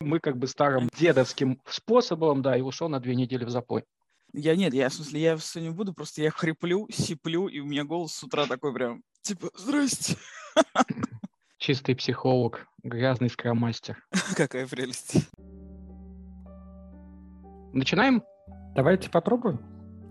Мы как бы старым дедовским способом, да, и ушел на две недели в запой. Я нет, я в смысле, я все не буду, просто я хриплю, сиплю, и у меня голос с утра такой прям, типа, здрасте. Чистый психолог, грязный скромастер. Какая прелесть. Начинаем? Давайте попробуем.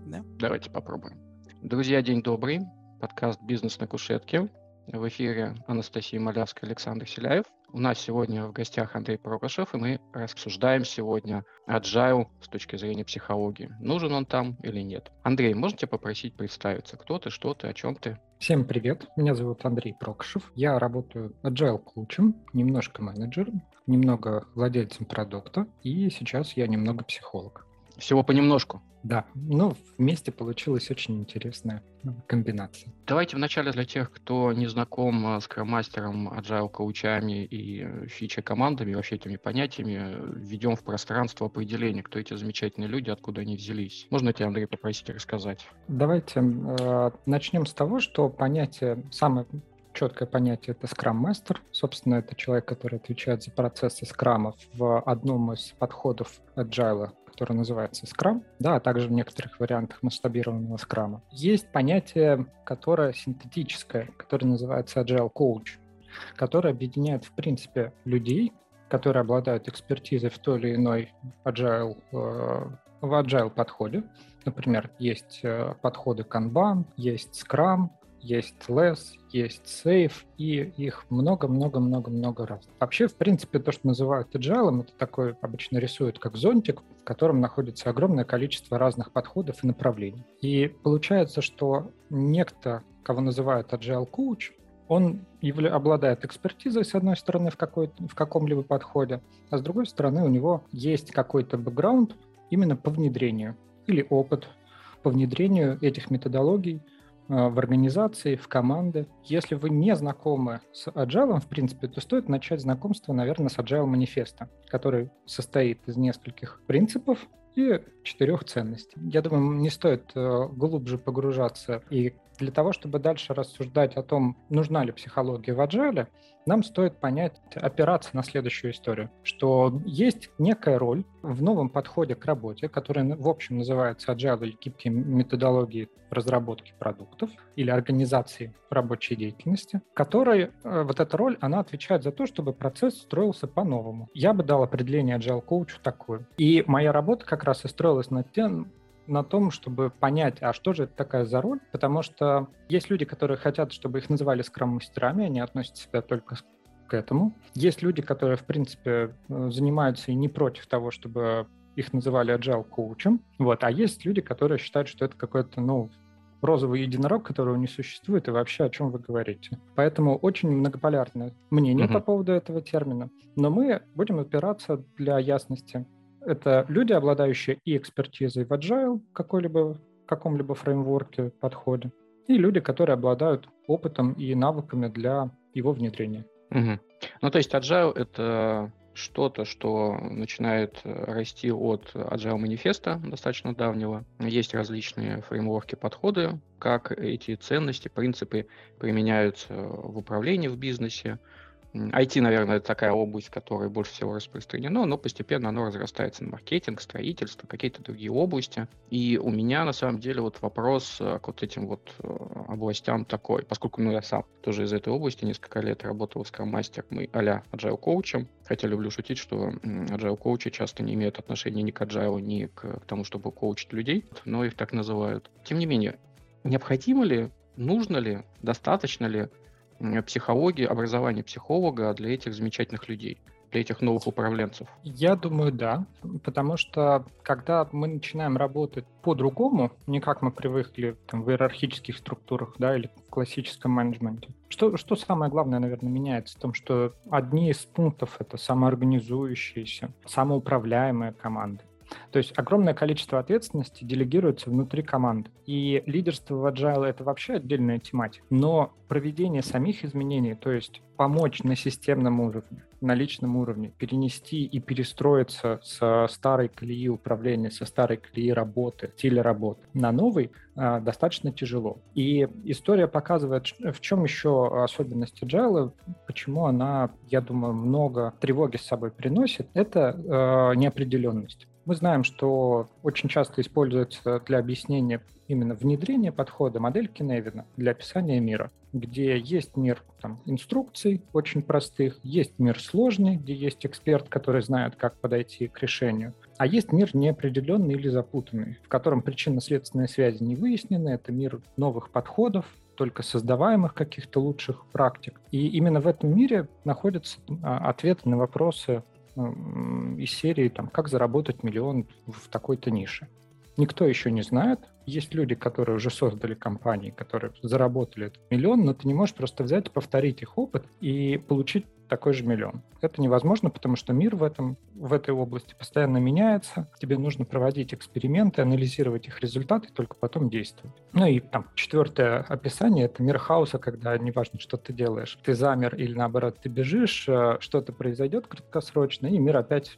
Да. Давайте попробуем. Друзья, день добрый. Подкаст «Бизнес на кушетке». В эфире Анастасия Малявская, Александр Селяев. У нас сегодня в гостях Андрей Прокошев, и мы рассуждаем сегодня agile с точки зрения психологии. Нужен он там или нет. Андрей, можно тебя попросить представиться? Кто ты, что ты, о чем ты? Всем привет, меня зовут Андрей Прокошев. Я работаю agile коучем, немножко менеджером, немного владельцем продукта, и сейчас я немного психолог. Всего понемножку. Да, ну, вместе получилась очень интересная комбинация. Давайте вначале для тех, кто не знаком а, с кромастером, agile коучами и э, фича командами, вообще этими понятиями, введем в пространство определение, кто эти замечательные люди, откуда они взялись. Можно тебя, Андрей, попросить рассказать? Давайте э, начнем с того, что понятие, самое четкое понятие это скрам-мастер. Собственно, это человек, который отвечает за процессы скрамов в одном из подходов agile который называется Scrum, да, а также в некоторых вариантах масштабированного Scrum. Есть понятие, которое синтетическое, которое называется Agile Coach, которое объединяет, в принципе, людей, которые обладают экспертизой в той или иной agile, э, в agile подходе. Например, есть э, подходы Kanban, есть Scrum, есть less, есть safe, и их много-много-много-много раз. Вообще, в принципе, то, что называют agile, это такой обычно рисуют как зонтик, в котором находится огромное количество разных подходов и направлений. И получается, что некто, кого называют agile coach, он обладает экспертизой, с одной стороны, в, какой- в каком-либо подходе, а с другой стороны, у него есть какой-то бэкграунд именно по внедрению или опыт по внедрению этих методологий в организации, в команды. Если вы не знакомы с Agile, в принципе, то стоит начать знакомство, наверное, с Agile манифеста, который состоит из нескольких принципов и четырех ценностей. Я думаю, не стоит э, глубже погружаться и для того, чтобы дальше рассуждать о том, нужна ли психология в agile, нам стоит понять, опираться на следующую историю, что есть некая роль в новом подходе к работе, который, в общем, называется agile или гибкие методологии разработки продуктов или организации рабочей деятельности, которой э, вот эта роль, она отвечает за то, чтобы процесс строился по-новому. Я бы дал определение agile коучу такое. И моя работа как раз и строилась над тем, на том, чтобы понять, а что же это такая за роль, потому что есть люди, которые хотят, чтобы их называли скрам-мастерами, они относят себя только к этому. Есть люди, которые, в принципе, э, занимаются и не против того, чтобы их называли agile коучем. Вот. А есть люди, которые считают, что это какой-то, ну, розовый единорог, которого не существует, и вообще о чем вы говорите. Поэтому очень многополярное мнение uh-huh. по поводу этого термина. Но мы будем опираться для ясности это люди, обладающие и экспертизой в agile какой-либо, каком-либо фреймворке, подходе, и люди, которые обладают опытом и навыками для его внедрения. Угу. Ну, то есть agile — это что-то, что начинает расти от Agile манифеста достаточно давнего. Есть различные фреймворки, подходы, как эти ценности, принципы применяются в управлении в бизнесе, IT, наверное, это такая область, которая больше всего распространена, но постепенно оно разрастается на маркетинг, строительство, какие-то другие области. И у меня, на самом деле, вот вопрос э, к вот этим вот э, областям такой, поскольку ну, я сам тоже из этой области несколько лет работал с мастер мы а-ля agile коучем, хотя люблю шутить, что agile коучи часто не имеют отношения ни к agile, ни к тому, чтобы коучить людей, но их так называют. Тем не менее, необходимо ли, нужно ли, достаточно ли психологии, образования психолога для этих замечательных людей, для этих новых управленцев? Я думаю, да. Потому что когда мы начинаем работать по-другому, не как мы привыкли там, в иерархических структурах да, или в классическом менеджменте, что, что самое главное, наверное, меняется в том, что одни из пунктов — это самоорганизующиеся, самоуправляемые команды. То есть огромное количество ответственности делегируется внутри команды. И лидерство в Agile — это вообще отдельная тематика. Но проведение самих изменений, то есть помочь на системном уровне, на личном уровне, перенести и перестроиться со старой колеи управления, со старой колеи работы, стиля работы на новый, а, достаточно тяжело. И история показывает, в чем еще особенность Agile, почему она, я думаю, много тревоги с собой приносит, это э, неопределенность. Мы знаем, что очень часто используется для объяснения именно внедрения подхода модель Киневина для описания мира, где есть мир там, инструкций очень простых, есть мир сложный, где есть эксперт, который знает, как подойти к решению, а есть мир неопределенный или запутанный, в котором причинно-следственные связи не выяснены, это мир новых подходов, только создаваемых каких-то лучших практик. И именно в этом мире находятся а, ответы на вопросы из серии там, «Как заработать миллион в такой-то нише?». Никто еще не знает. Есть люди, которые уже создали компании, которые заработали этот миллион, но ты не можешь просто взять и повторить их опыт и получить такой же миллион. Это невозможно, потому что мир в, этом, в этой области постоянно меняется. Тебе нужно проводить эксперименты, анализировать их результаты, только потом действовать. Ну и там четвертое описание — это мир хаоса, когда неважно, что ты делаешь. Ты замер или наоборот ты бежишь, э, что-то произойдет краткосрочно, и мир опять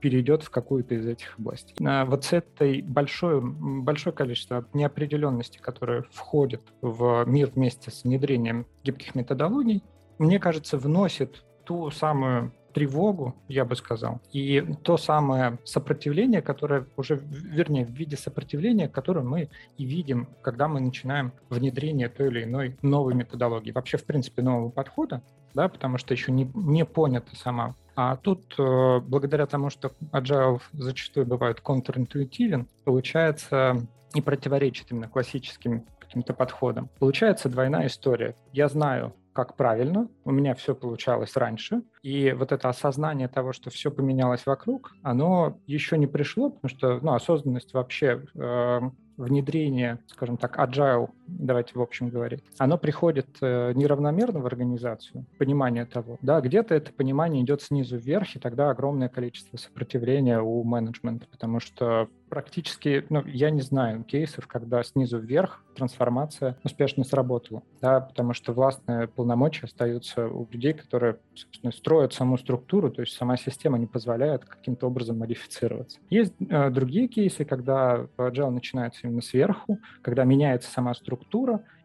перейдет в какую-то из этих областей. А вот с этой большой, большое количество неопределенности, которое входит в мир вместе с внедрением гибких методологий, мне кажется, вносит ту самую тревогу, я бы сказал, и то самое сопротивление, которое уже, вернее, в виде сопротивления, которое мы и видим, когда мы начинаем внедрение той или иной новой методологии, вообще, в принципе, нового подхода, да, потому что еще не, не понята сама. А тут, э, благодаря тому, что agile зачастую бывает контринтуитивен, получается не противоречит именно классическим каким-то подходам. Получается двойная история. Я знаю, как правильно, у меня все получалось раньше, и вот это осознание того, что все поменялось вокруг, оно еще не пришло, потому что ну, осознанность вообще э, внедрение, скажем так, agile, давайте в общем говорить, оно приходит э, неравномерно в организацию, понимание того, да, где-то это понимание идет снизу вверх, и тогда огромное количество сопротивления у менеджмента, потому что практически, ну, я не знаю кейсов, когда снизу вверх трансформация успешно сработала, да, потому что властные полномочия остаются у людей, которые, собственно, строят саму структуру, то есть сама система не позволяет каким-то образом модифицироваться. Есть э, другие кейсы, когда agile начинается именно сверху, когда меняется сама структура,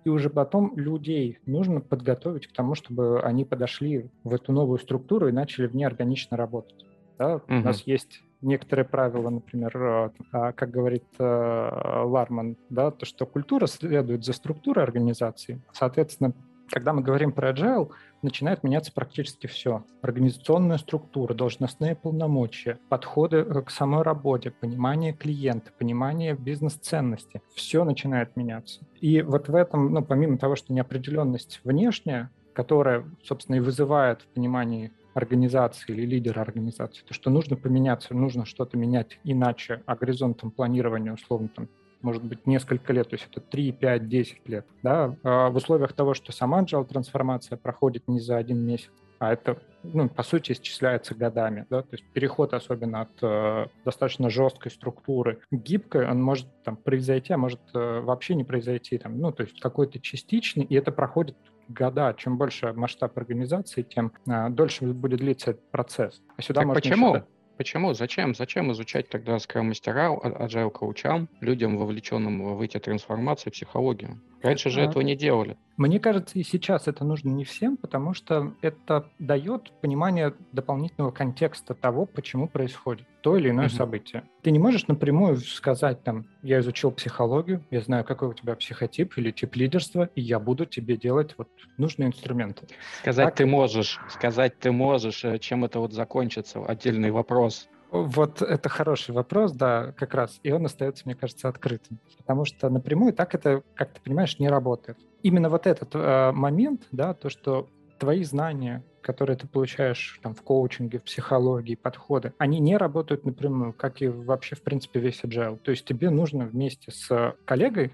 и уже потом людей нужно подготовить к тому, чтобы они подошли в эту новую структуру и начали в ней органично работать. Да? Угу. У нас есть некоторые правила, например, э, а, как говорит э, Ларман, да, то, что культура следует за структурой организации. Соответственно, когда мы говорим про agile, начинает меняться практически все. Организационная структура, должностные полномочия, подходы э, к самой работе, понимание клиента, понимание бизнес-ценности. Все начинает меняться. И вот в этом, ну, помимо того, что неопределенность внешняя, которая, собственно, и вызывает в понимании организации или лидера организации, то, что нужно поменяться, нужно что-то менять иначе, а горизонтом планирования, условно, там, может быть, несколько лет, то есть это 3, 5, 10 лет, да, а в условиях того, что сама agile трансформация проходит не за один месяц, а это, ну, по сути, исчисляется годами, да, то есть переход особенно от э, достаточно жесткой структуры к гибкой, он может там произойти, а может э, вообще не произойти, там, ну, то есть какой-то частичный, и это проходит года. Чем больше масштаб организации, тем э, дольше будет длиться этот процесс. А сюда так можно почему? Считать... Почему? Зачем? Зачем изучать тогда скрам-мастера, а, agile коучам, людям, вовлеченным в эти трансформации, психологию? Раньше же этого не делали. Мне кажется, и сейчас это нужно не всем, потому что это дает понимание дополнительного контекста того, почему происходит то или иное угу. событие. Ты не можешь напрямую сказать там, я изучил психологию, я знаю, какой у тебя психотип или тип лидерства, и я буду тебе делать вот нужные инструменты. Сказать так? ты можешь, сказать ты можешь, э, чем это вот закончится, отдельный вопрос. Вот это хороший вопрос, да, как раз. И он остается, мне кажется, открытым. Потому что напрямую так это, как ты понимаешь, не работает. Именно вот этот э, момент, да, то, что твои знания, которые ты получаешь там, в коучинге, в психологии, подходы, они не работают напрямую, как и вообще, в принципе, весь agile. То есть тебе нужно вместе с коллегой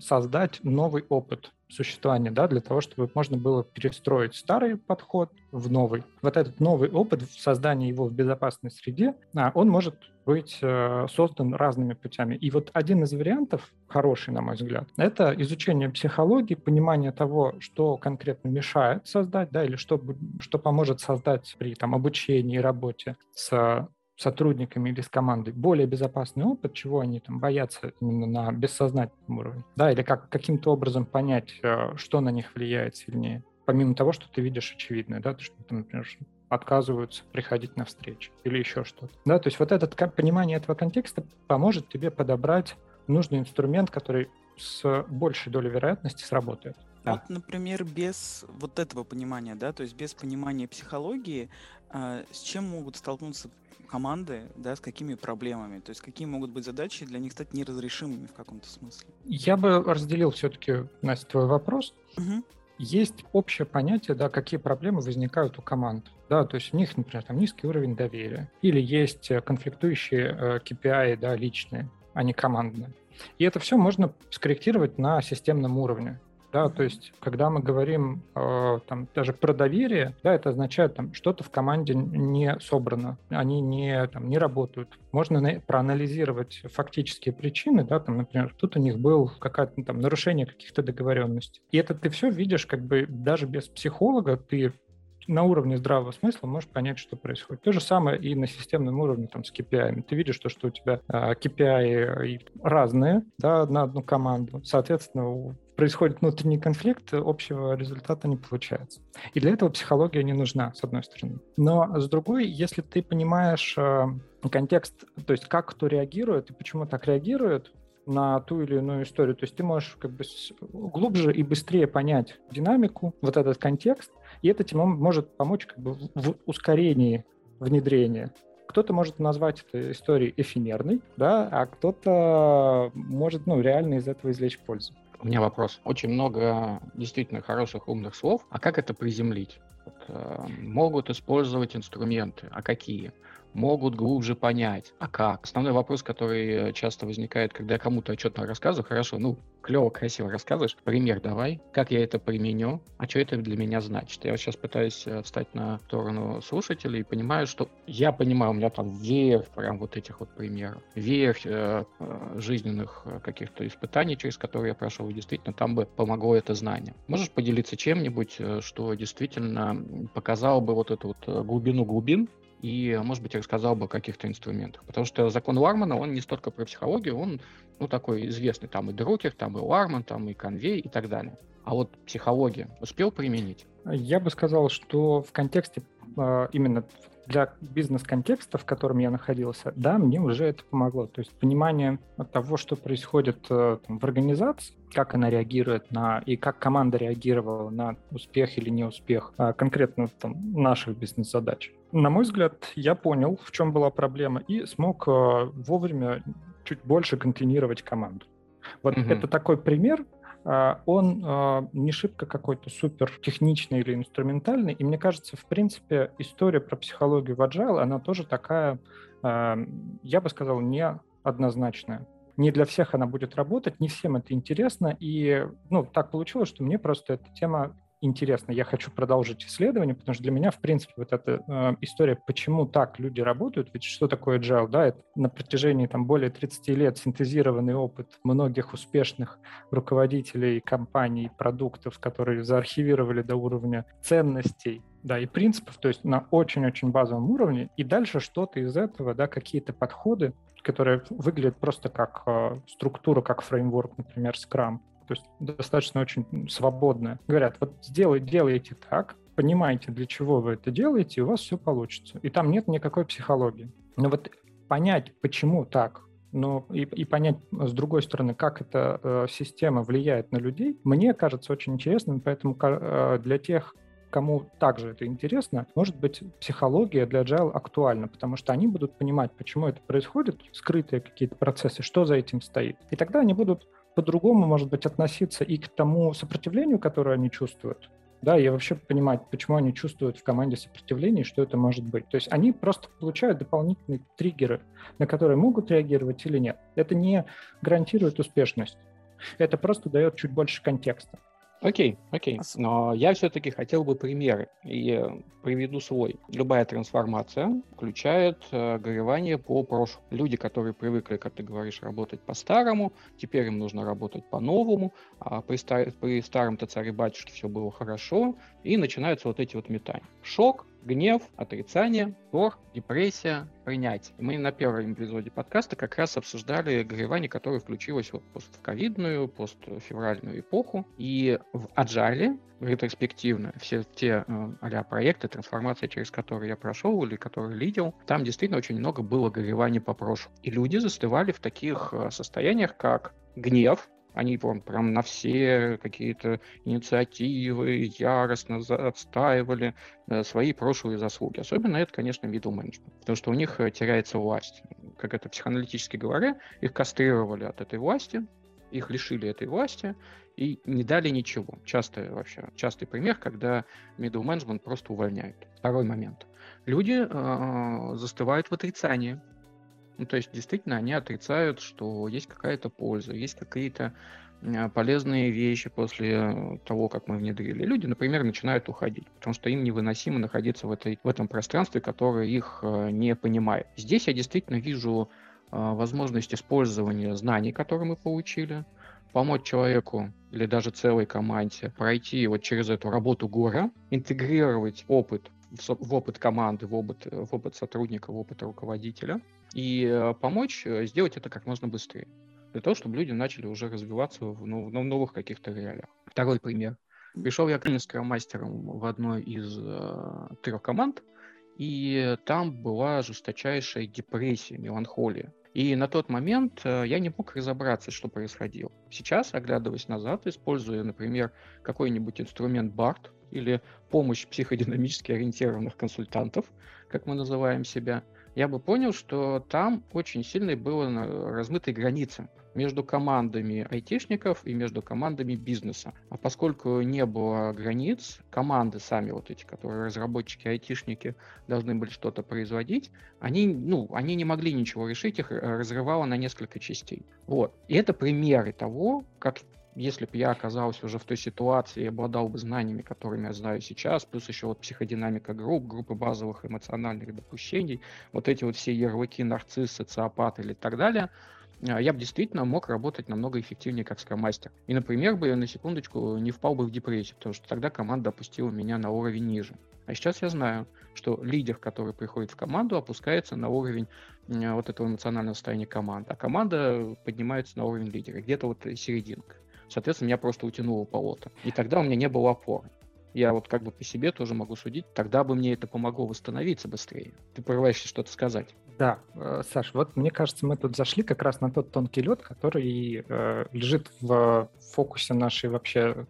создать новый опыт, существования, да, для того, чтобы можно было перестроить старый подход в новый. Вот этот новый опыт в создании его в безопасной среде, а, он может быть э, создан разными путями. И вот один из вариантов, хороший, на мой взгляд, это изучение психологии, понимание того, что конкретно мешает создать, да, или что, что поможет создать при там, обучении и работе с сотрудниками или с командой более безопасный опыт, чего они там боятся именно на бессознательном уровне, да, или как каким-то образом понять, э, что на них влияет сильнее, помимо того, что ты видишь очевидное, да, то, что, например, отказываются приходить на встречи или еще что-то. Да, то есть вот это понимание этого контекста поможет тебе подобрать нужный инструмент, который с большей долей вероятности сработает. Да. Вот, например, без вот этого понимания, да, то есть без понимания психологии, с чем могут столкнуться команды, да, с какими проблемами? То есть какие могут быть задачи для них стать неразрешимыми в каком-то смысле? Я бы разделил все-таки, Настя, твой вопрос. Угу. Есть общее понятие, да, какие проблемы возникают у команд. Да, то есть у них, например, там низкий уровень доверия. Или есть э, конфликтующие э, KPI, да, личные, а не командные. И это все можно скорректировать на системном уровне. Да, то есть, когда мы говорим э, там, даже про доверие, да, это означает, там, что-то в команде не собрано, они не, там, не работают. Можно на, проанализировать фактические причины, да, там, например, тут у них был какое-то там нарушение каких-то договоренностей. И это ты все видишь как бы даже без психолога, ты на уровне здравого смысла можешь понять, что происходит. То же самое и на системном уровне там, с KPI. Ты видишь, то, что у тебя KPI разные да, на одну команду. Соответственно, происходит внутренний конфликт, общего результата не получается. И для этого психология не нужна, с одной стороны. Но с другой, если ты понимаешь э, контекст, то есть как кто реагирует и почему так реагирует, на ту или иную историю. То есть ты можешь как бы глубже и быстрее понять динамику, вот этот контекст, и это тебе может помочь как бы в ускорении внедрения. Кто-то может назвать это историей эфемерной, да, а кто-то может ну, реально из этого извлечь пользу. У меня вопрос. Очень много действительно хороших умных слов. А как это приземлить? Вот, э, могут использовать инструменты. А какие? Могут глубже понять. А как? Основной вопрос, который часто возникает, когда я кому-то отчетно рассказываю, хорошо, ну, клево, красиво рассказываешь, пример давай, как я это применю, а что это для меня значит. Я вот сейчас пытаюсь э, встать на сторону слушателей и понимаю, что я понимаю, у меня там веер прям вот этих вот примеров, веер э, э жизненных э, каких-то испытаний, через которые я прошел, и действительно там бы помогло это знание. Можешь поделиться чем-нибудь, что действительно показало бы вот эту вот глубину глубин, и, может быть, рассказал бы о каких-то инструментах. Потому что закон Лармана, он не столько про психологию, он, ну, такой известный. Там и Друкер, там и Ларман, там и Конвей и так далее. А вот психология успел применить? Я бы сказал, что в контексте а, именно для бизнес-контекста, в котором я находился, да, мне уже это помогло. То есть понимание того, что происходит э, там, в организации, как она реагирует на, и как команда реагировала на успех или неуспех а, конкретно там, наших бизнес-задач. На мой взгляд, я понял, в чем была проблема, и смог э, вовремя чуть больше контейнировать команду. Вот угу. это такой пример, он а, не шибко какой-то супер техничный или инструментальный. И мне кажется, в принципе, история про психологию в Agile, она тоже такая, а, я бы сказал, не однозначная. Не для всех она будет работать, не всем это интересно. И ну, так получилось, что мне просто эта тема интересно, я хочу продолжить исследование, потому что для меня, в принципе, вот эта э, история, почему так люди работают, ведь что такое agile, да, это на протяжении там более 30 лет синтезированный опыт многих успешных руководителей компаний, продуктов, которые заархивировали до уровня ценностей, да, и принципов, то есть на очень-очень базовом уровне, и дальше что-то из этого, да, какие-то подходы, которые выглядят просто как э, структура, как фреймворк, например, Scrum, то есть достаточно очень свободная. Говорят, вот сделай, делайте так, понимаете, для чего вы это делаете, и у вас все получится. И там нет никакой психологии. Но вот понять, почему так, но и, и понять, с другой стороны, как эта э, система влияет на людей, мне кажется очень интересным, поэтому э, для тех, кому также это интересно, может быть, психология для Agile актуальна, потому что они будут понимать, почему это происходит, скрытые какие-то процессы, что за этим стоит. И тогда они будут по-другому, может быть, относиться и к тому сопротивлению, которое они чувствуют, да, и вообще понимать, почему они чувствуют в команде сопротивление, что это может быть. То есть они просто получают дополнительные триггеры, на которые могут реагировать или нет. Это не гарантирует успешность. Это просто дает чуть больше контекста. Окей, окей. Но я все-таки хотел бы примеры и э, приведу свой. Любая трансформация включает э, горевание по прошлому. Люди, которые привыкли, как ты говоришь, работать по-старому, теперь им нужно работать по-новому, а при, стар- при старом-то царе-батюшке все было хорошо, и начинаются вот эти вот метания. Шок, гнев, отрицание, торг, депрессия, принятие. Мы на первом эпизоде подкаста как раз обсуждали горевание, которое включилось вот постковидную, постфевральную эпоху. И в Agile ретроспективно все те а проекты, трансформации, через которые я прошел или которые лидил, там действительно очень много было горевания по прошлому. И люди застывали в таких э, состояниях, как гнев, они прям, прям на все какие-то инициативы яростно отстаивали э, свои прошлые заслуги. Особенно это, конечно, middle management, потому что у них э, теряется власть. Как это психоаналитически говоря, их кастрировали от этой власти, их лишили этой власти и не дали ничего. Часто вообще, частый пример, когда middle management просто увольняют. Второй момент. Люди э, застывают в отрицании ну, то есть, действительно, они отрицают, что есть какая-то польза, есть какие-то а, полезные вещи после того, как мы внедрили. Люди, например, начинают уходить, потому что им невыносимо находиться в, этой, в этом пространстве, которое их а, не понимает. Здесь я действительно вижу а, возможность использования знаний, которые мы получили, помочь человеку или даже целой команде пройти вот через эту работу гора, интегрировать опыт в опыт команды, в опыт, в опыт сотрудника, в опыт руководителя, и э, помочь э, сделать это как можно быстрее, для того, чтобы люди начали уже развиваться в, ну, в новых каких-то реалиях. Второй пример. Пришел я клинским мастером в одной из э, трех команд, и там была жесточайшая депрессия, меланхолия. И на тот момент э, я не мог разобраться, что происходило. Сейчас, оглядываясь назад, используя, например, какой-нибудь инструмент BART или помощь психодинамически ориентированных консультантов, как мы называем себя, я бы понял, что там очень сильно было размыты границы между командами айтишников и между командами бизнеса. А поскольку не было границ, команды сами вот эти, которые разработчики, айтишники должны были что-то производить, они, ну, они не могли ничего решить, их разрывало на несколько частей. Вот. И это примеры того, как если бы я оказался уже в той ситуации и обладал бы знаниями, которыми я знаю сейчас, плюс еще вот психодинамика групп, группы базовых эмоциональных допущений, вот эти вот все ярлыки нарцисс, социопат или так далее, а, я бы действительно мог работать намного эффективнее как скромастер. И, например, бы я на секундочку не впал бы в депрессию, потому что тогда команда опустила меня на уровень ниже. А сейчас я знаю, что лидер, который приходит в команду, опускается на уровень вот этого эмоционального состояния команды, а команда поднимается на уровень лидера, где-то вот серединка. Соответственно, меня просто утянуло болото. И тогда у меня не было опоры. Я вот как бы по себе тоже могу судить, тогда бы мне это помогло восстановиться быстрее. Ты порываешься что-то сказать. Да, э, Саш, вот мне кажется, мы тут зашли как раз на тот тонкий лед, который э, лежит в фокусе нашей вообще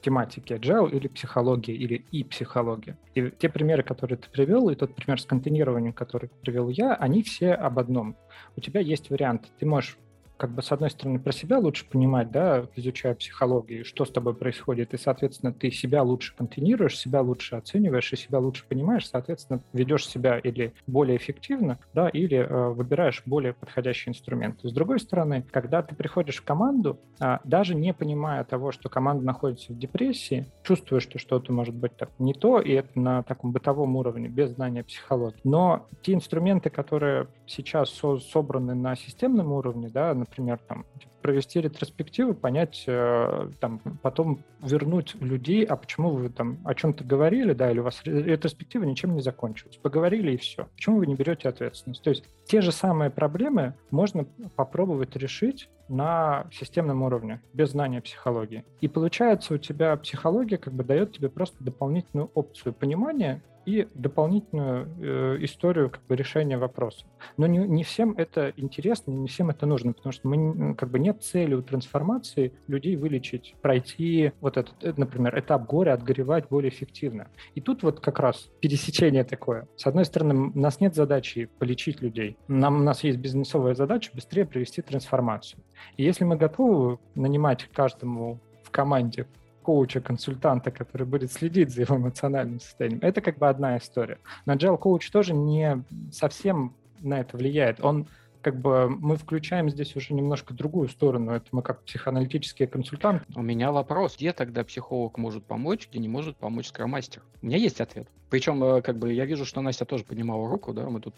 тематики agile или психологии, или и психологии. И те примеры, которые ты привел, и тот пример с контейнированием, который привел я, они все об одном. У тебя есть вариант. Ты можешь как бы, с одной стороны, про себя лучше понимать, да, изучая психологию, что с тобой происходит, и, соответственно, ты себя лучше контейнируешь, себя лучше оцениваешь и себя лучше понимаешь, соответственно, ведешь себя или более эффективно, да, или э, выбираешь более подходящий инструмент. С другой стороны, когда ты приходишь в команду, э, даже не понимая того, что команда находится в депрессии, чувствуешь, что что-то может быть так не то, и это на таком бытовом уровне, без знания психологии. Но те инструменты, которые сейчас со собраны на системном уровне, да, например, там, провести ретроспективу, понять, э, там, потом вернуть людей, а почему вы там о чем-то говорили, да, или у вас ретроспектива ничем не закончилась. Поговорили и все. Почему вы не берете ответственность? То есть те же самые проблемы можно попробовать решить на системном уровне, без знания психологии. И получается, у тебя психология как бы дает тебе просто дополнительную опцию понимания и дополнительную э, историю как бы, решения вопроса. Но не, не всем это интересно, не всем это нужно, потому что мы, как бы нет цели у трансформации людей вылечить, пройти вот этот, э, например, этап горя, отгоревать более эффективно. И тут вот как раз пересечение такое. С одной стороны, у нас нет задачи полечить людей. Нам, у нас есть бизнесовая задача быстрее провести трансформацию. И если мы готовы нанимать каждому в команде коуча, консультанта, который будет следить за его эмоциональным состоянием. Это как бы одна история. Но Agile коуч тоже не совсем на это влияет. Он как бы мы включаем здесь уже немножко другую сторону. Это мы как психоаналитические консультанты. У меня вопрос. Где тогда психолог может помочь, где не может помочь скромастер? У меня есть ответ. Причем, э, как бы, я вижу, что Настя тоже поднимала руку, да, мы тут...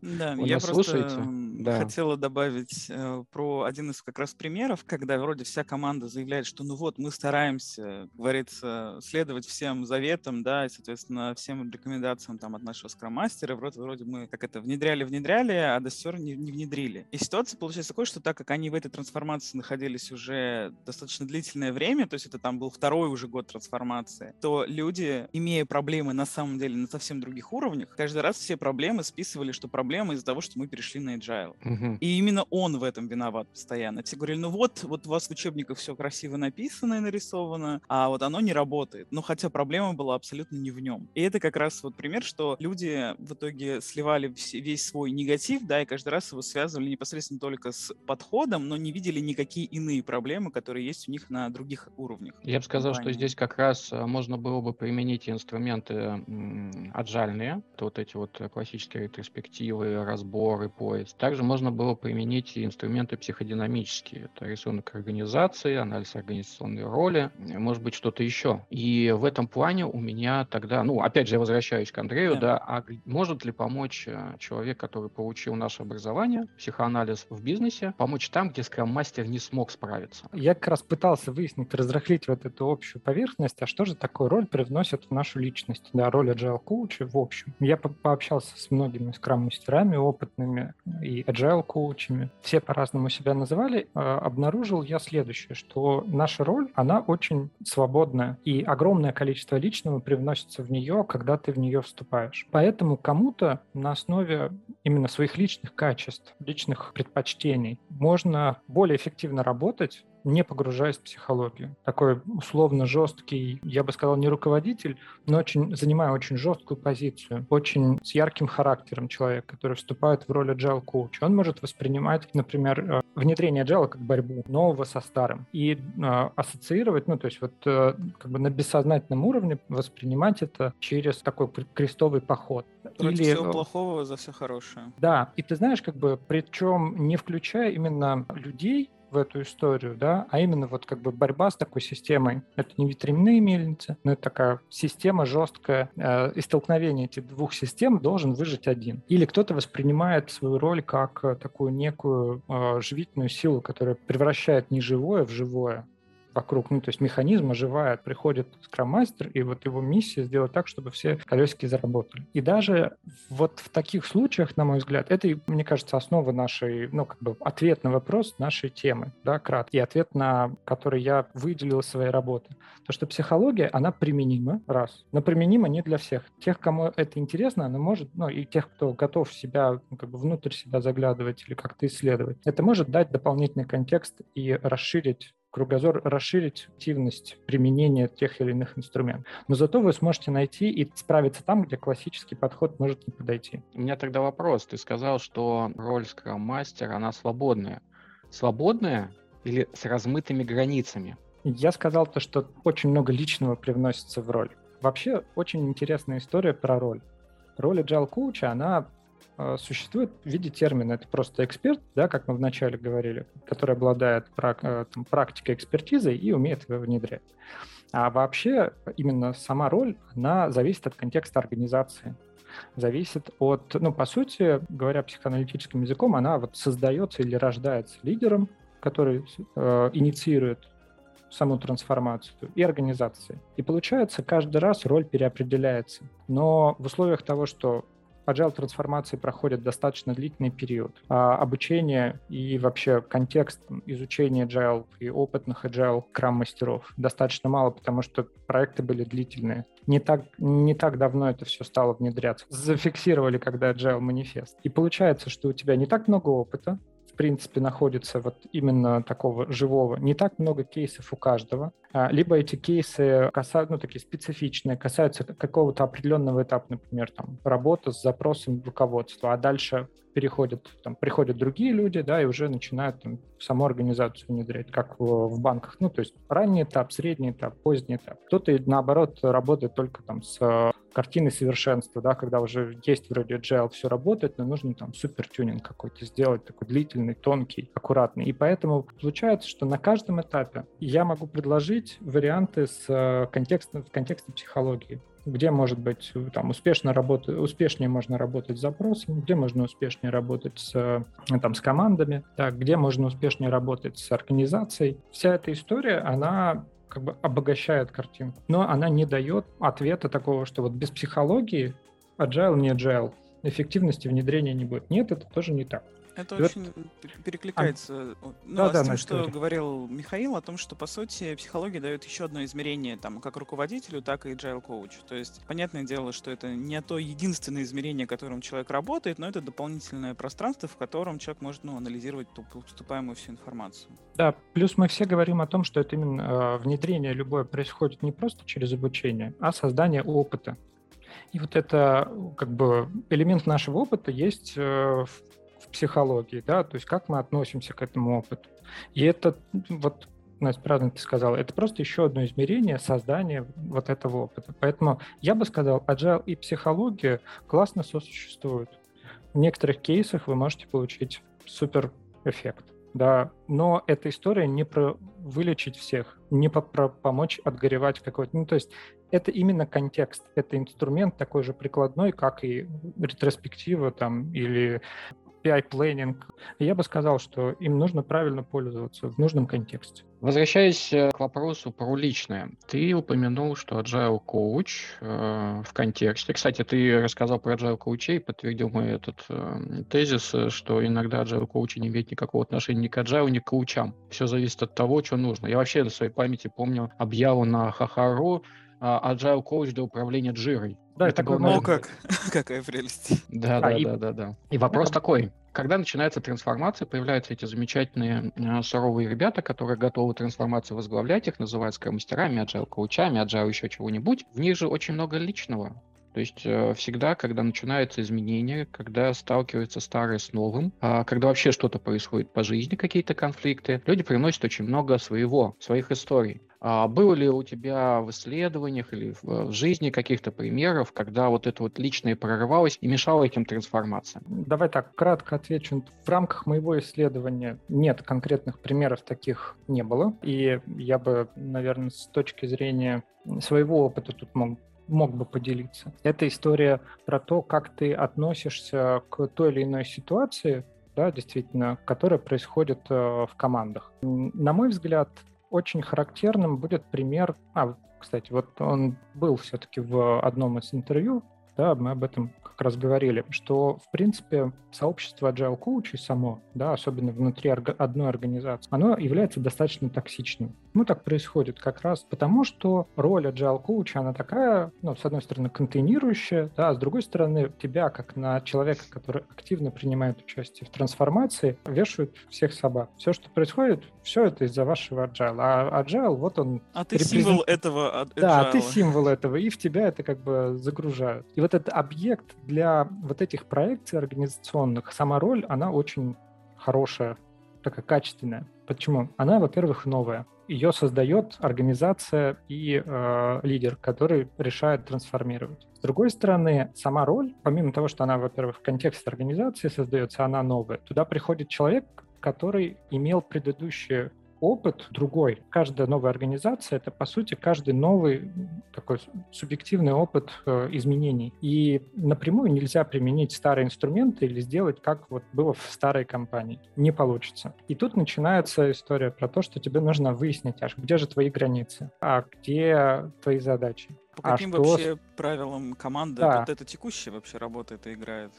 Да, я просто слушаете. Да. хотела добавить э, про один из как раз примеров, когда вроде вся команда заявляет, что ну вот, мы стараемся, говорится, следовать всем заветам, да, и, соответственно, всем рекомендациям там от нашего скроммастера, вроде, вроде мы как это внедряли-внедряли, а до сих пор не, не внедрили. И ситуация получается такой, что так как они в этой трансформации находились уже достаточно длительное время, то есть это там был второй уже год трансформации, то люди, имея проблемы на самом деле на совсем других уровнях, каждый раз все проблемы списывали, что проблема из-за того, что мы перешли на agile. Угу. И именно он в этом виноват постоянно. Все говорили, ну вот, вот у вас в учебниках все красиво написано и нарисовано, а вот оно не работает. Ну хотя проблема была абсолютно не в нем. И это как раз вот пример, что люди в итоге сливали весь свой негатив, да, и каждый раз его связывали непосредственно только с подходом, но не видели никакие иные проблемы, которые есть у них на других уровнях. Я бы сказал, компании. что здесь как раз э, можно было бы применить инструменты отжальные, это вот эти вот классические ретроспективы, разборы, поиск. Также можно было применить и инструменты психодинамические. Это рисунок организации, анализ организационной роли, может быть, что-то еще. И в этом плане у меня тогда, ну, опять же, я возвращаюсь к Андрею, да, да а может ли помочь э, человек, который получил наше образование, психоанализ в бизнесе, помочь там, где скрам-мастер не смог справиться? Я как раз пытался выяснить, разрыхлить вот эту общую поверхность, а что же такую роль привносит в нашу личность, да, роль agile коуча в общем. Я по пообщался с многими скрам-мастерами опытными и agile коучами. Все по-разному себя называли. А, обнаружил я следующее, что наша роль, она очень свободная, и огромное количество личного привносится в нее, когда ты в нее вступаешь. Поэтому кому-то на основе именно своих личных качеств, личных предпочтений можно более эффективно работать, не погружаясь в психологию. Такой условно жесткий, я бы сказал, не руководитель, но очень, занимая очень жесткую позицию, очень с ярким характером человек, который вступает в роль agile коуча. Он может воспринимать, например, э, внедрение agile как борьбу нового со старым и э, ассоциировать, ну, то есть вот э, как бы на бессознательном уровне воспринимать это через такой крестовый поход. Против Или, всего плохого за все хорошее. Да, и ты знаешь, как бы, причем не включая именно людей, в эту историю, да, а именно вот как бы борьба с такой системой. Это не ветряные мельницы, но это такая система жесткая. Э, и столкновение этих двух систем должен выжить один. Или кто-то воспринимает свою роль как э, такую некую э, живительную силу, которая превращает неживое в живое вокруг, ну, то есть механизм оживает, приходит скрам-мастер, и вот его миссия сделать так, чтобы все колесики заработали. И даже вот в таких случаях, на мой взгляд, это, мне кажется, основа нашей, ну, как бы ответ на вопрос нашей темы, да, краткий ответ на который я выделил своей работы. То, что психология, она применима, раз, но применима не для всех. Тех, кому это интересно, она может, ну, и тех, кто готов себя, ну, как бы внутрь себя заглядывать или как-то исследовать, это может дать дополнительный контекст и расширить кругозор, расширить активность применения тех или иных инструментов. Но зато вы сможете найти и справиться там, где классический подход может не подойти. У меня тогда вопрос. Ты сказал, что роль скрам-мастера, она свободная. Свободная или с размытыми границами? Я сказал то, что очень много личного привносится в роль. Вообще, очень интересная история про роль. Роль agile коуча, она существует в виде термина. Это просто эксперт, да, как мы вначале говорили, который обладает э, там, практикой экспертизой и умеет его внедрять. А вообще именно сама роль, она зависит от контекста организации зависит от, ну, по сути, говоря психоаналитическим языком, она вот создается или рождается лидером, который э, инициирует саму трансформацию и организации. И получается, каждый раз роль переопределяется. Но в условиях того, что agile трансформации проходит достаточно длительный период. А обучение и вообще контекст изучения agile и опытных agile крам-мастеров достаточно мало, потому что проекты были длительные. Не так, не так давно это все стало внедряться. Зафиксировали, когда agile манифест. И получается, что у тебя не так много опыта, принципе, находится вот именно такого живого. Не так много кейсов у каждого. А, либо эти кейсы касаются, ну, такие специфичные, касаются какого-то определенного этапа, например, там, работа с запросом руководства, а дальше переходят, там, приходят другие люди, да, и уже начинают там, саму организацию внедрять, как в, в банках. Ну, то есть ранний этап, средний этап, поздний этап. Кто-то, наоборот, работает только там с картины совершенства, да, когда уже есть вроде agile, все работает, но нужно там супер тюнинг какой-то сделать, такой длительный, тонкий, аккуратный. И поэтому получается, что на каждом этапе я могу предложить варианты с э, контекстом, в контексте психологии где, может быть, там успешно работать, успешнее можно работать с запросом, где можно успешнее работать с, э, там, с командами, так, где можно успешнее работать с организацией. Вся эта история, она как бы обогащает картинку, но она не дает ответа такого, что вот без психологии agile не agile, эффективности внедрения не будет. Нет, это тоже не так. Это и очень вот... перекликается а... ну, да, а да, с тем, что говори. говорил Михаил, о том, что, по сути, психология дает еще одно измерение, там, как руководителю, так и agile коучу. То есть, понятное дело, что это не то единственное измерение, которым человек работает, но это дополнительное пространство, в котором человек может ну, анализировать ту поступаемую всю информацию. Да, плюс мы все говорим о том, что это именно э, внедрение любое происходит не просто через обучение, а создание опыта. И вот это как бы элемент нашего опыта есть э, в психологии, да, то есть как мы относимся к этому опыту. И это вот Настя, правильно ты сказала, это просто еще одно измерение создания вот этого опыта. Поэтому я бы сказал, agile и психология классно сосуществуют. В некоторых кейсах вы можете получить супер эффект. Да, но эта история не про вылечить всех, не про помочь отгоревать какой-то. Ну, то есть это именно контекст, это инструмент такой же прикладной, как и ретроспектива там или PI-плейнинг. Я бы сказал, что им нужно правильно пользоваться в нужном контексте. Возвращаясь э, к вопросу про личное, ты упомянул, что Agile Coach э, в контексте. Кстати, ты рассказал про Agile Coach и подтвердил мой этот э, тезис, э, что иногда Agile Coach не имеет никакого отношения ни к Agile, ни к коучам. Все зависит от того, что нужно. Я вообще на своей памяти помню объяву на Хахару Agile Coach для управления джирой. Да, это такой, ну как, какая прелесть. Да, а, да, и... да, да, да. И вопрос такой, когда начинается трансформация, появляются эти замечательные э, суровые ребята, которые готовы трансформацию возглавлять, их называют скромастерами, agile коучами, agile еще чего-нибудь. В них же очень много личного. То есть э, всегда, когда начинаются изменения, когда сталкиваются старое с новым, э, когда вообще что-то происходит по жизни, какие-то конфликты, люди приносят очень много своего, своих историй. А было ли у тебя в исследованиях или в жизни каких-то примеров, когда вот это вот личное прорывалось и мешало этим трансформациям? Давай так, кратко отвечу. В рамках моего исследования нет конкретных примеров таких не было. И я бы, наверное, с точки зрения своего опыта тут мог мог бы поделиться. Это история про то, как ты относишься к той или иной ситуации, да, действительно, которая происходит э, в командах. На мой взгляд, очень характерным будет пример, а, кстати, вот он был все-таки в одном из интервью, да, мы об этом как раз говорили, что, в принципе, сообщество Agile Coach само, да, особенно внутри одной организации, оно является достаточно токсичным. Ну, так происходит как раз потому, что роль Agile Coach, она такая, ну, с одной стороны, контейнирующая, да, а с другой стороны, тебя, как на человека, который активно принимает участие в трансформации, вешают всех собак. Все, что происходит, все это из-за вашего Agile. А Agile, вот он... А ты репрезент... символ этого Agile. Да, ты символ этого, и в тебя это как бы загружают. И вот этот объект для вот этих проекций организационных, сама роль, она очень хорошая, такая качественная. Почему? Она, во-первых, новая. Ее создает организация и э, лидер, который решает трансформировать. С другой стороны, сама роль, помимо того, что она, во-первых, в контексте организации создается, она новая. Туда приходит человек, который имел предыдущие опыт другой. Каждая новая организация — это, по сути, каждый новый такой субъективный опыт э, изменений. И напрямую нельзя применить старые инструменты или сделать, как вот было в старой компании. Не получится. И тут начинается история про то, что тебе нужно выяснить, аж где же твои границы, а где твои задачи. По каким а вообще что... правилам команда да. вот это текущая вообще работает и играет?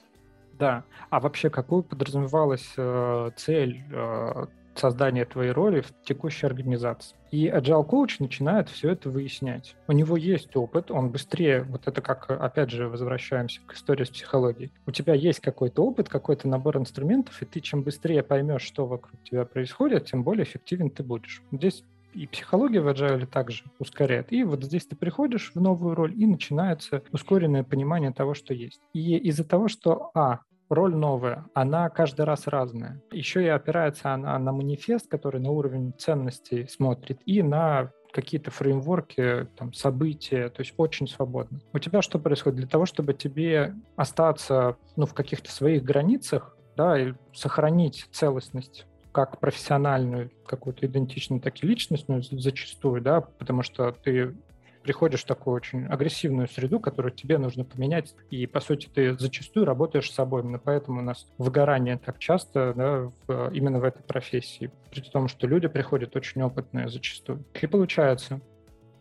Да. А вообще, какую подразумевалась э, цель э, создания твоей роли в текущей организации. И Agile Coach начинает все это выяснять. У него есть опыт, он быстрее, вот это как, опять же, возвращаемся к истории с психологией. У тебя есть какой-то опыт, какой-то набор инструментов, и ты чем быстрее поймешь, что вокруг тебя происходит, тем более эффективен ты будешь. Здесь и психология в Agile также ускоряет. И вот здесь ты приходишь в новую роль, и начинается ускоренное понимание того, что есть. И из-за того, что, а, роль новая, она каждый раз разная. Еще и опирается она на манифест, который на уровень ценностей смотрит, и на какие-то фреймворки, там, события, то есть очень свободно. У тебя что происходит? Для того, чтобы тебе остаться ну, в каких-то своих границах, да, и сохранить целостность как профессиональную какую-то идентичную, так и личностную зачастую, да, потому что ты приходишь в такую очень агрессивную среду, которую тебе нужно поменять, и, по сути, ты зачастую работаешь с собой. Именно поэтому у нас выгорание так часто да, в, именно в этой профессии, при том, что люди приходят очень опытные зачастую. И получается,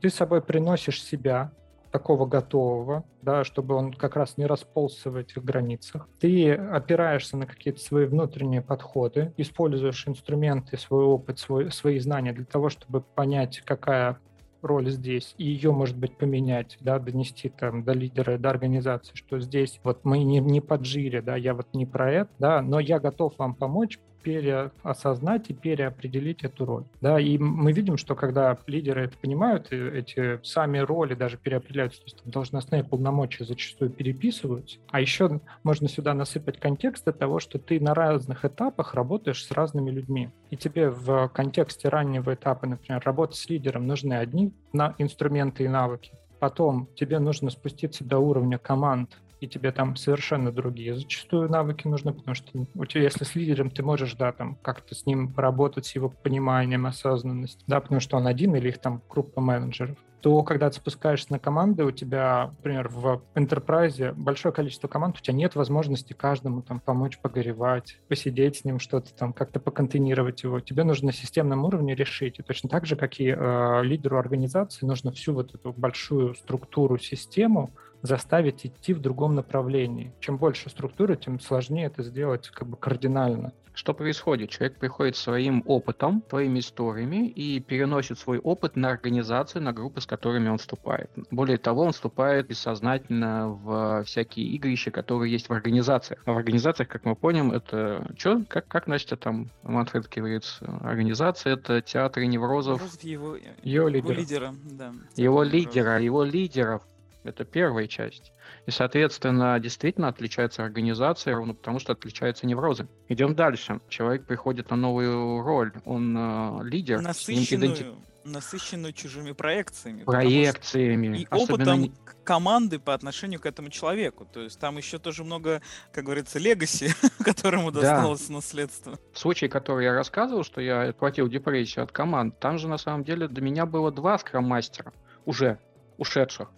ты с собой приносишь себя, такого готового, да, чтобы он как раз не расползся в этих границах. Ты опираешься на какие-то свои внутренние подходы, используешь инструменты, свой опыт, свой, свои знания для того, чтобы понять, какая роль здесь, и ее, может быть, поменять, да, донести там до лидера, до организации, что здесь вот мы не, не под жире, да, я вот не про это, да, но я готов вам помочь, переосознать и переопределить эту роль. Да, и мы видим, что когда лидеры это понимают, эти сами роли даже переопределяются, то есть должностные полномочия зачастую переписываются, а еще можно сюда насыпать контекст того, что ты на разных этапах работаешь с разными людьми. И тебе в контексте раннего этапа, например, работы с лидером нужны одни инструменты и навыки, Потом тебе нужно спуститься до уровня команд и тебе там совершенно другие зачастую навыки нужны, потому что у тебя, если с лидером, ты можешь, да, там как-то с ним поработать, с его пониманием, осознанностью, да, потому что он один или их там группа менеджеров то когда ты спускаешься на команды, у тебя, например, в Enterprise большое количество команд, у тебя нет возможности каждому там помочь погоревать, посидеть с ним, что-то там, как-то поконтейнировать его. Тебе нужно на системном уровне решить. И точно так же, как и э, лидеру организации, нужно всю вот эту большую структуру, систему заставить идти в другом направлении. Чем больше структуры, тем сложнее это сделать как бы кардинально. Что происходит? Человек приходит своим опытом, своими историями и переносит свой опыт на организацию, на группы, с которыми он вступает. Более того, он вступает бессознательно в всякие игрища, которые есть в организациях. А в организациях, как мы поняли, это что? Как, как Настя там, Манфред говорит, организация — это театр неврозов. Его, его, лидера. его лидера. Да, его лидера, его лидеров. Это первая часть. И, соответственно, действительно отличается организация ровно потому, что отличаются неврозы. Идем дальше. Человек приходит на новую роль. Он э, лидер. Насыщенную, иденти... насыщенную чужими проекциями. Проекциями. И опытом не... команды по отношению к этому человеку. То есть там еще тоже много, как говорится, легаси, которому досталось да. наследство. В случае, который я рассказывал, что я платил депрессию от команд, там же на самом деле до меня было два скрам-мастера уже ушедших.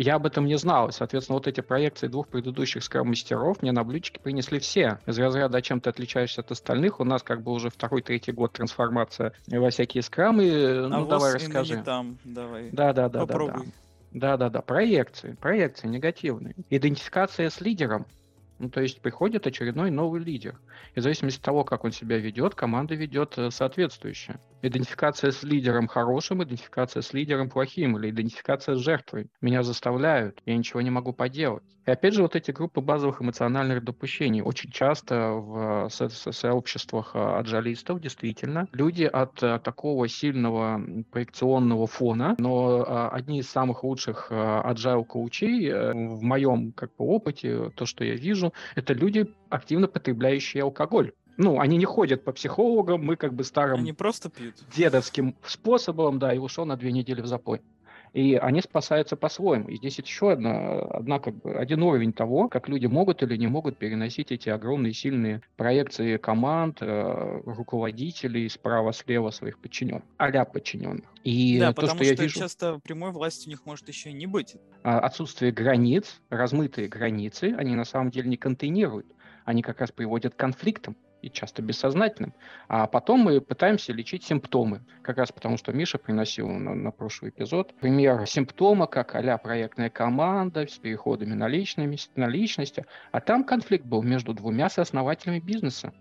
Я об этом не знал. И, соответственно, вот эти проекции двух предыдущих скрам-мастеров мне на блюдечке принесли все. Из разряда, чем ты отличаешься от остальных, у нас как бы уже второй-третий год трансформация во всякие скрамы. А ну, давай расскажи. там, давай. Да, да, да, Попробуй. да, да. Да, да, да, проекции, проекции негативные. Идентификация с лидером. Ну, то есть приходит очередной новый лидер. И в зависимости от того, как он себя ведет, команда ведет э, соответствующее. Идентификация с лидером хорошим, идентификация с лидером плохим, или идентификация с жертвой. Меня заставляют, я ничего не могу поделать. И опять же, вот эти группы базовых эмоциональных допущений. Очень часто в со со сообществах аджалистов действительно люди от такого сильного проекционного фона, но одни из самых лучших agile коучей э, в моем как бы, опыте, то, что я вижу, это люди, активно потребляющие алкоголь ну, они не ходят по психологам, мы как бы старым... Они просто пьют. Дедовским способом, да, и ушел на две недели в запой. И они спасаются по-своему. И здесь еще одна, одна как бы, один уровень того, как люди могут или не могут переносить эти огромные сильные проекции команд, э, руководителей справа-слева своих подчиненных, а подчиненных. И да, то, потому что, что я вижу, часто прямой власти у них может еще и не быть. А, отсутствие границ, размытые границы, они на самом деле не контейнируют. Они как раз приводят к конфликтам и часто бессознательным. А потом мы пытаемся лечить симптомы. Как раз потому, что Миша приносил на, на прошлый эпизод пример симптома, как а проектная команда с переходами на, личность, на личности. А там конфликт был между двумя сооснователями бизнеса.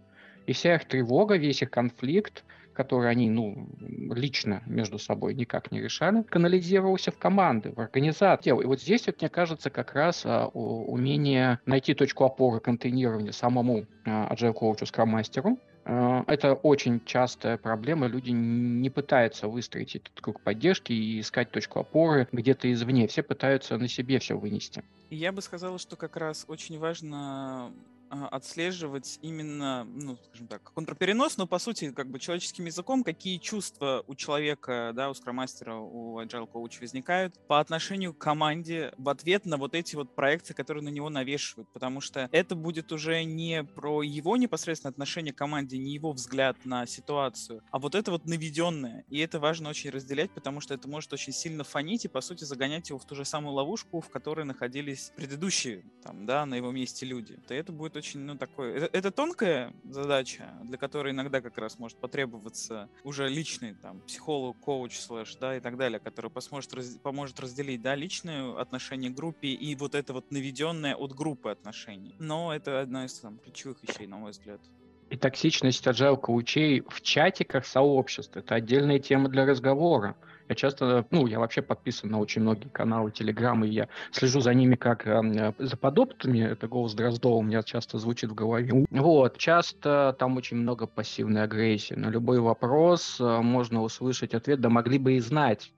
И вся их тревога, весь их конфликт – который они ну, лично между собой никак не решали, канализировался в команды, в организацию. И вот здесь, вот, мне кажется, как раз а, умение найти точку опоры контейнирования самому а, agile коучу, скрам-мастеру, а, это очень частая проблема. Люди не пытаются выстроить этот круг поддержки и искать точку опоры где-то извне. Все пытаются на себе все вынести. Я бы сказала, что как раз очень важно отслеживать именно, ну, скажем так, контрперенос, но по сути, как бы человеческим языком, какие чувства у человека, да, у скромастера, у agile coach возникают по отношению к команде в ответ на вот эти вот проекции, которые на него навешивают, потому что это будет уже не про его непосредственно отношение к команде, не его взгляд на ситуацию, а вот это вот наведенное. И это важно очень разделять, потому что это может очень сильно фонить и, по сути, загонять его в ту же самую ловушку, в которой находились предыдущие, там, да, на его месте люди. То это будет очень, ну, такое... Это, это тонкая задача, для которой иногда как раз может потребоваться уже личный, там, психолог, коуч, слэш, да, и так далее, который посможет, раз, поможет разделить, да, личное отношение к группе и вот это вот наведенное от группы отношений. Но это одна из там, ключевых вещей, на мой взгляд. И токсичность agile коучей в чатиках сообществ – это отдельная тема для разговора. Я часто, ну, я вообще подписан на очень многие каналы и я слежу за ними как э, за подопытами. Это голос Дроздова у меня часто звучит в голове. Вот, часто там очень много пассивной агрессии. На любой вопрос э, можно услышать ответ, да могли бы и знать.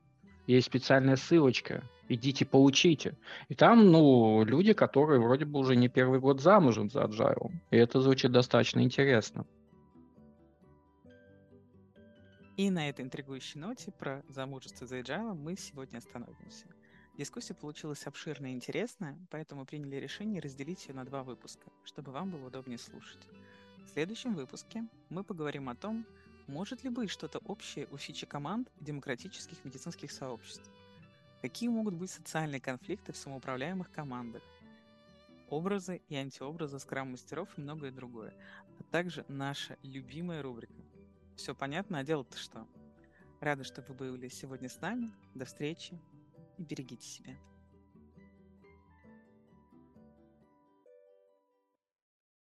Есть специальная ссылочка, идите получите. И там, ну, люди, которые вроде бы уже не первый год замужем за Agile. И это звучит достаточно интересно. И на этой интригующей ноте про замужество за agile мы сегодня остановимся. Дискуссия получилась обширная и интересная, поэтому приняли решение разделить ее на два выпуска, чтобы вам было удобнее слушать. В следующем выпуске мы поговорим о том, может ли быть что-то общее у фичи команд демократических медицинских сообществ. Какие могут быть социальные конфликты в самоуправляемых командах? Образы и антиобразы скрам-мастеров и многое другое. А также наша любимая рубрика все понятно, а дело-то что? Рада, что вы были сегодня с нами. До встречи и берегите себя.